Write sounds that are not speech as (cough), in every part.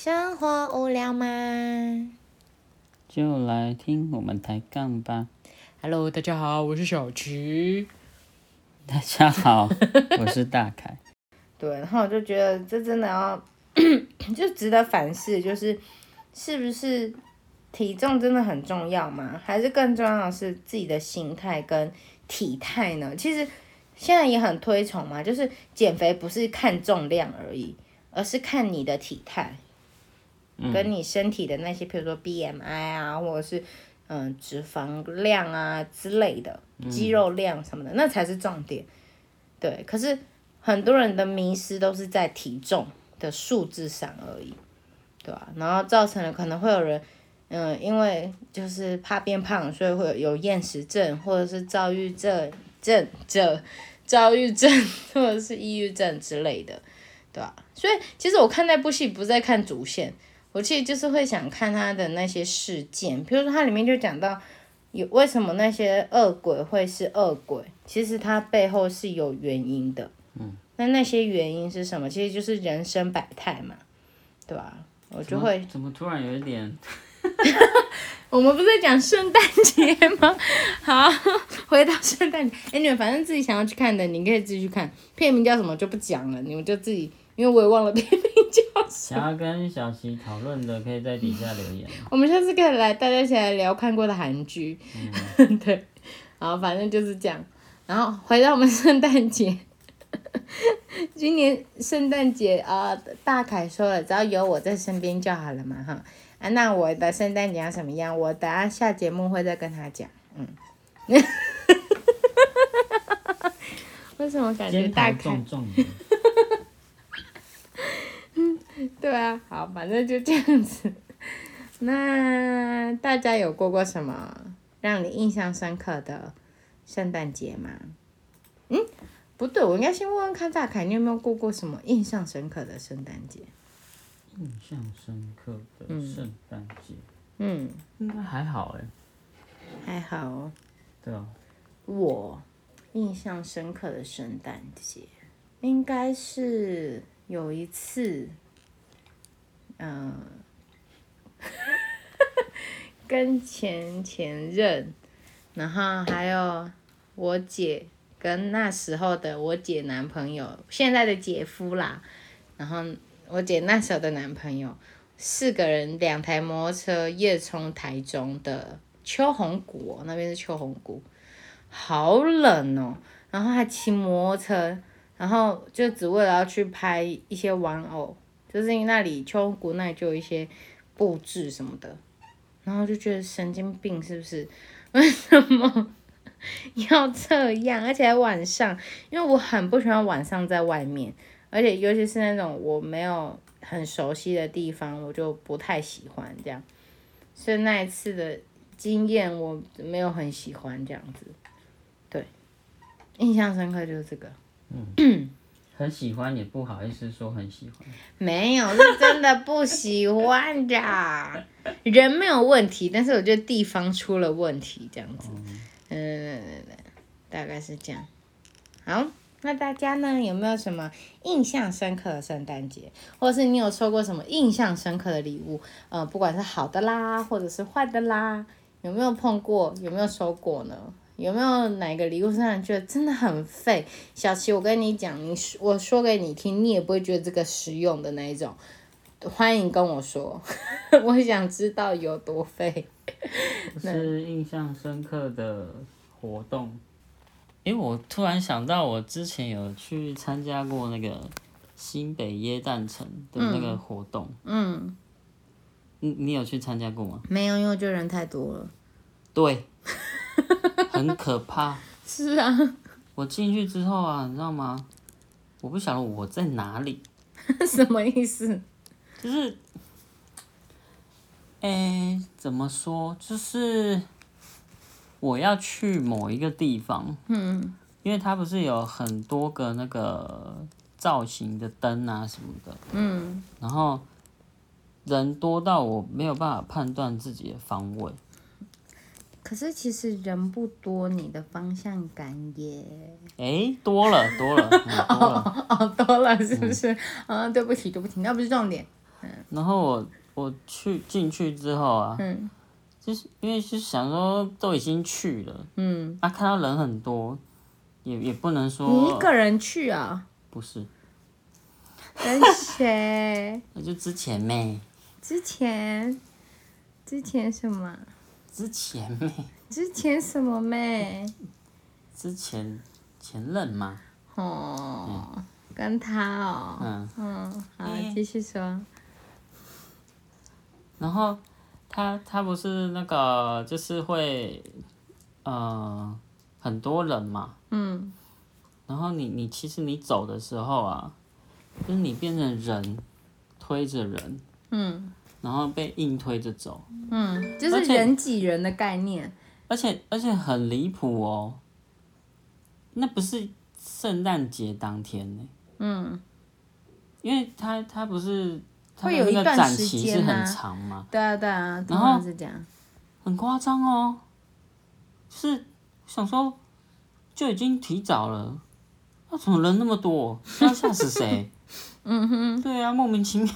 生活无聊吗就来听我们抬杠吧。？Hello，大家好，我是小齐。大家好，(laughs) 我是大凯。对，然后我就觉得这真的要 (coughs) 就值得反思，就是是不是体重真的很重要吗？还是更重要的是自己的心态跟体态呢？其实现在也很推崇嘛，就是减肥不是看重量而已，而是看你的体态，跟你身体的那些，比如说 BMI 啊，或者是嗯脂肪量啊之类的，肌肉量什么的，那才是重点。对，可是很多人的迷失都是在体重的数字上而已，对吧、然后造成了可能会有人，嗯，因为就是怕变胖，所以会有有厌食症，或者是躁郁症、症症、躁郁症，或者是抑郁症之类的，对吧、所以其实我看那部戏不是在看主线，我其实就是会想看他的那些事件，比如说它里面就讲到。有为什么那些恶鬼会是恶鬼？其实它背后是有原因的。嗯，那那些原因是什么？其实就是人生百态嘛，对吧？我就会，怎么突然有一点？(laughs) (laughs) 我们不是在讲圣诞节吗？好，回到圣诞节。哎，你们反正自己想要去看的，你可以自己去看。片名叫什么就不讲了，你们就自己，因为我也忘了片名叫什么。想要跟小琪讨论的，可以在底下留言。我们下次可以来大家一起来聊看过的韩剧，(laughs) 对，然后反正就是这样。然后回到我们圣诞节，(laughs) 今年圣诞节啊、大凯说了，只要有我在身边就好了嘛，哈。啊，那我的圣诞节要什么样？我等下下节目会再跟他讲，嗯。(laughs) 为什么感觉肩大凯重重的，(laughs) 对啊，好，反正就这样子。(laughs) 那大家有过过什么让你印象深刻的圣诞节吗？嗯，不对，我应该先问问看大凯，你有没有过过什么印象深刻的圣诞节？印象深刻的圣诞节，嗯，应该还好哎。还好哦。对啊，我印象深刻的圣诞节，应该是有一次，嗯、(laughs) 跟前前任，然后还有我姐跟那时候的我姐男朋友，现在的姐夫啦，然后我姐那时候的男朋友，四个人两台摩托车夜冲台中的秋红谷、那边是秋红谷，好冷哦，然后还骑摩托车，然后就只为了要去拍一些玩偶，就是因为那里秋红谷那里就有一些布置什么的，然后就觉得神经病是不是？为什么 (laughs) 要这样？而且还晚上，因为我很不喜欢晚上在外面，而且尤其是那种我没有很熟悉的地方，我就不太喜欢这样。所以那一次的经验我没有很喜欢这样子，对，印象深刻就是这个。(clears throat) 很喜欢也不好意思说很喜欢。没有，是真的不喜欢的。人没有问题，但是我觉得地方出了问题，这样子。嗯，大概是这样。好，那大家呢有没有什么印象深刻的圣诞节，或者是你有收过什么印象深刻的礼物？呃，不管是好的啦，或者是坏的啦，有没有碰过？有没有收过呢？有没有哪个礼物是让你觉得真的很废？小琪，我跟你讲，你说我说给你听，你也不会觉得这个实用的那一种。欢迎跟我说，(laughs) 我想知道有多废。(laughs) 是印象深刻的活动。因为我突然想到，我之前有去参加过那个新北耶诞城的那个活动。嗯，你你有去参加过吗？没有，因为我觉得人太多了。对，(laughs) 很可怕。是啊，我进去之后啊，你知道吗？我不晓得我在哪里，(laughs) 什么意思？就是，诶、怎么说？就是我要去某一个地方，嗯因为它不是有很多个那个造型的灯啊什么的，嗯，然后人多到我没有办法判断自己的方位。可是其实人不多，你的方向感也诶、多了多了，嗯、(laughs) 多了。哦多了，是不是？啊，对不起，对不起，那不是重点。然后我我去进去之后啊，嗯就是因为是想说都已经去了，嗯，啊，看到人很多，也也不能说你一说个人去啊？不是，跟谁？(laughs) 那就之前呗，之前之前什么？之前妹，之前什么妹？之前前任嘛，哦，跟他哦。嗯，嗯，好嗯，继续说。然后他他不是那个就是会，呃，很多人嘛，嗯。然后你你其实你走的时候啊，就是你变成人推着人，嗯然后被硬推着走，嗯，就是人挤人的概念。而且而且很离谱哦，那不是圣诞节当天呢，嗯，因为他他不是他会有一个展段时期是很长嘛，对啊对啊，然后是这样。很夸张哦，就是想说就已经提早了，那怎么人那么多？要吓死谁？(laughs) 嗯哼，对啊，莫名其妙。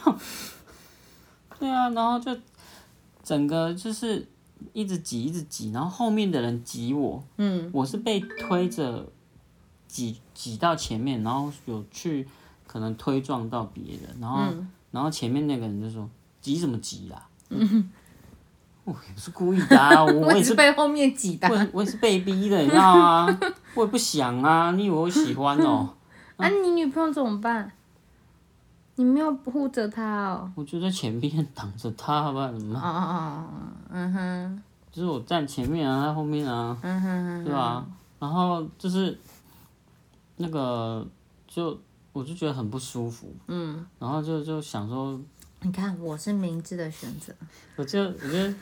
对啊，然后就整个就是一直挤，一直挤，然后后面的人挤我，嗯我是被推着挤挤到前面，然后有去可能推撞到别人，然后、嗯然后前面那个人就说挤什么挤啦？(laughs) 我也不是故意的啊，我 (laughs) 也是被后面挤的。我也我也是被逼的，你知道吗？(laughs) 我也不想啊，你以为我喜欢哦、啊，你女朋友怎么办？你没有护着他哦。我就在前面挡着他，好不然怎么哦哦哦，嗯哼，就是我站前面啊，他后面啊，嗯哼，对吧、然后就是那个就我就觉得很不舒服，嗯，然后就就想说，你看，我是明智的选择。我就我就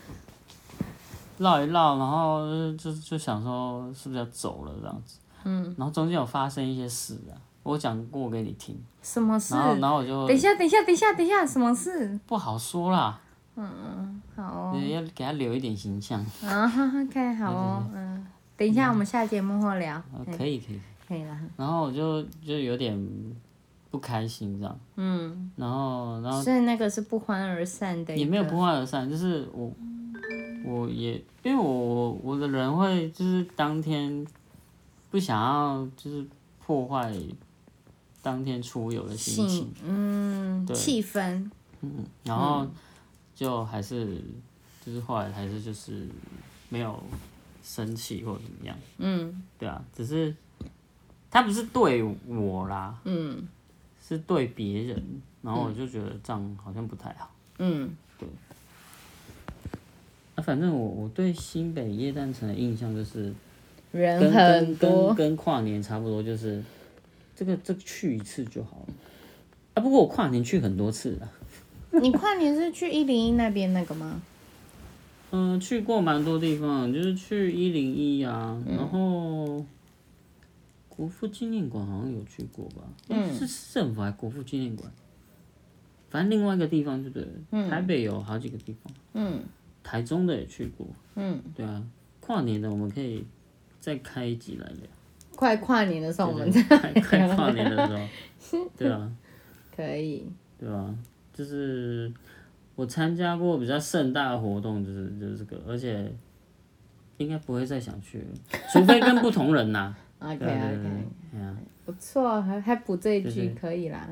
绕一绕，然后就就想说是不是要走了这样子，嗯，然后中间有发生一些事啊，我讲过给你听，什么事然？后然后我就等一下，等一下，等一下，等一下，什么事？不好说啦，嗯好哦，也要给他留一点形象，啊哈哈，OK，好哦，嗯，等一下我们下节目后聊。呃可以可以，可以了。然后我就就有点不开心这样，嗯，然后然后所以那个是不欢而散的。也没有不欢而散，就是我我也因为我我的人会就是当天不想要就是破坏当天出游的心情，，嗯，对。气氛，嗯然后就还是就是后来还是就是没有生气或者怎么样，嗯。对啊，只是他不是对我啦，嗯。是对别人，然后我就觉得这样好像不太好。嗯，对。啊，反正我我对新北夜诞城的印象就是人很多。跟，跟跨年差不多，就是这个这个去一次就好了。啊，不过我跨年去很多次了，(laughs) 你跨年是去一零一那边那个吗？嗯、去过蛮多地方，就是去一零一啊，然后国父纪念馆好像有去过吧？嗯，是市政府还国父纪念馆？反正另外一个地方就对了，台北有好几个地方，嗯台中的也去过，嗯，对啊，跨年的我们可以再开一集来聊。快跨年的时候我们再快快跨年的时候，(laughs) 对啊，可以。对啊？就是我参加过比较盛大的活动，就是就是这个，而且应该不会再想去了，除非跟不同人呐、(laughs) OK OK，对，哎呀，不错，还还补这一句就是可以啦。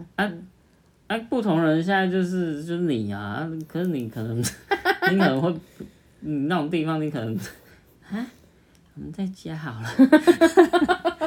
哎、不同人现在就是就是你啊，可是你可能 (laughs) 你可能会，你那种地方你可能啊，我们在家好了，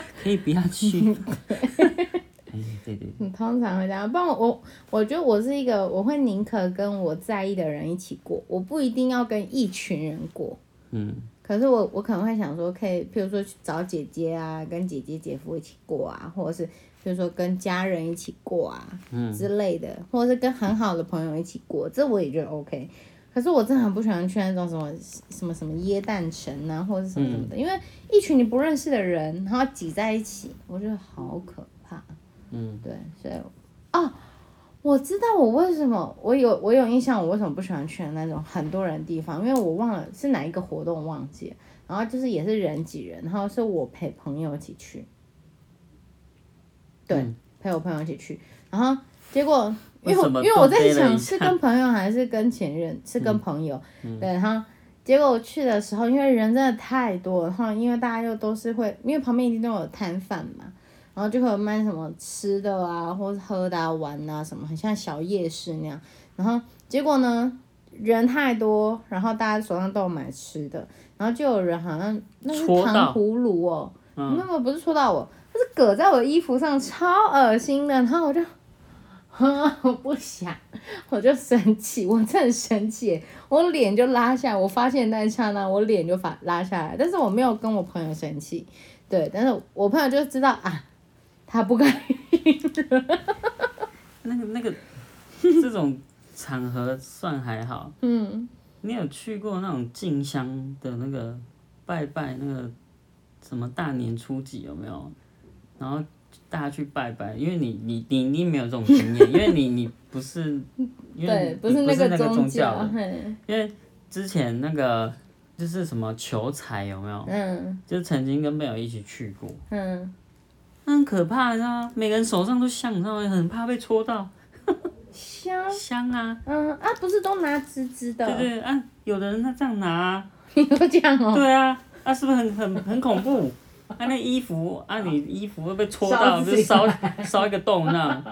(laughs) 可以不要去。(laughs) 哎，对对对，你通常会这样，不然我我觉得我是一个我会宁可跟我在意的人一起过，我不一定要跟一群人过。嗯可是我我可能会想说，可以，譬如说去找姐姐啊，跟姐姐姐夫一起过啊，或者是譬如说跟家人一起过啊、嗯之类的，或者是跟很好的朋友一起过，这我也觉得 OK。可是我真的很不喜欢去那种什么什么什么椰蛋城啊，或者什么什么的，因为一群你不认识的人，然后挤在一起，我觉得好可怕。嗯。对，所以哦，我知道我为什么我有我有印象，我为什么不喜欢去那种很多人的地方，因为我忘了是哪一个活动忘记了，然后就是也是人挤人，然后是我陪朋友一起去，对，嗯。陪我朋友一起去，然后结果因为因为我在想是跟朋友还是跟前任，是跟朋友，嗯。对，然后结果我去的时候，因为人真的太多了，然后因为大家又都是会，因为旁边一定都有摊贩嘛，然后就会有卖什么吃的啊，或者喝的啊、玩啊什么，很像小夜市那样。然后结果呢，人太多，然后大家手上都有买吃的，然后就有人好像那是糖葫芦哦，嗯。那个不是戳到我，它是搁在我的衣服上，超恶心的，然后我就。(laughs) 我不想，我就生气，我真的很生气，我脸就拉下来。我发现那一刹那，我脸就发拉下来，但是我没有跟我朋友生气，对，但是我朋友就知道啊，他不该，(laughs) 那个那个 (laughs) 这种场合算还好。嗯，你有去过那种进香的那个拜拜那个什么大年初几有没有？然后大家去拜拜，因为你你你你没有这种经验，因为你你不是，因为不是那个宗教的，因为之前那个就是什么求财有没有？嗯。就曾经跟朋友一起去过，嗯，那很可怕，你知道吗？每个人手上都香，你知道吗？很怕被戳到。香，(laughs) 香啊，嗯啊，不是都拿直直的，对对啊，有的人他这样拿啊、(laughs) 你都这样哦，对啊，啊是不是很很很恐怖？啊那衣服啊你衣服会被戳到，就烧烧一个洞那样，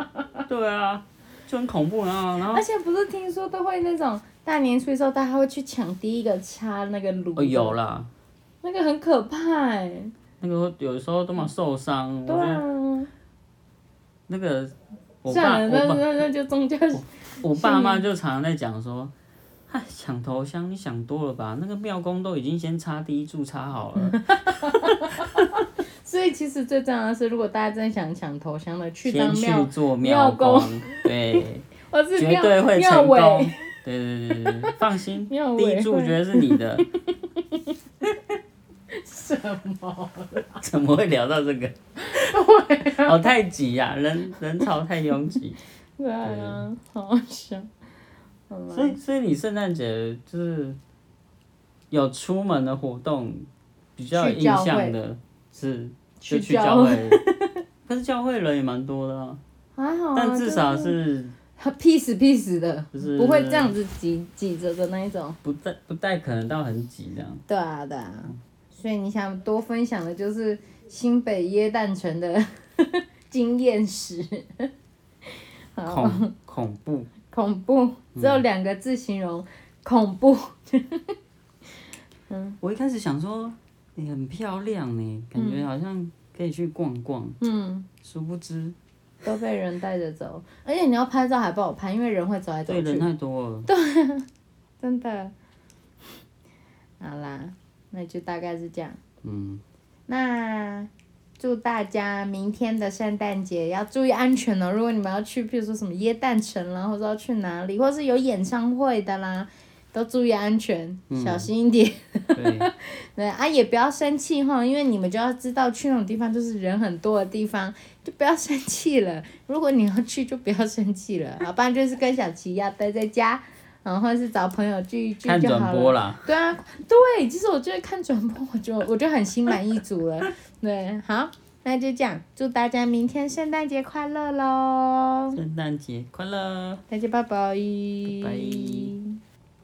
对啊，就很恐怖啊。然后而且不是听说都会那种大年初一的时候，大家会去抢第一个插那个炉，哦有，啦，那个很可怕哎，那个有时候都蛮受伤，对啊，那个我爸算了，那我爸那那就宗教我爸妈就常常在讲说。嗨，(laughs) 抢头香你想多了吧？那个庙工都已经先插第一柱插好了，(laughs) 所以其实最重要的是，如果大家真的想抢头香的，去当庙，做庙公公，对，(laughs) 我是绝对会成功尾，。对对对对对，放心，第一柱绝对是你的。什么？怎么会聊到这个？哦，太挤呀、人人潮太拥挤。对啊，好好笑。所以，所以你圣诞节就是有出门的活动，比较有印象的是就去去教教会 (laughs) 但。是教会人也蛮多的啊，还好啊，但至少是是 peace peace 的，就是不会这样子挤挤着的那一种。不带不带可能到很挤这样。对啊，对啊。所以你想多分享的就是新北耶诞城的 (laughs) 经验史。恐恐怖，恐怖，只有两个字形容，恐怖。(laughs) 嗯我一开始想说你很漂亮呢，感觉好像可以去逛逛，嗯，殊不知都被人带着走，而且你要拍照还不好拍，因为人会走来走去。对人太多了。对真的。好啦，那就大概是这样。嗯，那祝大家明天的圣诞节要注意安全哦。如果你们要去，譬如说什么耶诞城啦，或者要去哪里，或是有演唱会的啦，都注意安全，小心一点。对，(laughs) 对啊，也不要生气哈，因为你们就要知道，去那种地方就是人很多的地方，就不要生气了。如果你要去，就不要生气了，好，不然就是跟小琪一样待在家，(laughs) 然后是找朋友聚一聚就好了。播啦。对啊，(laughs) 对，其实我觉得看转播，我就我就很心满意足了。对，好，那就这样，祝大家明天圣诞节快乐喽！圣诞节快乐！大家拜拜。拜拜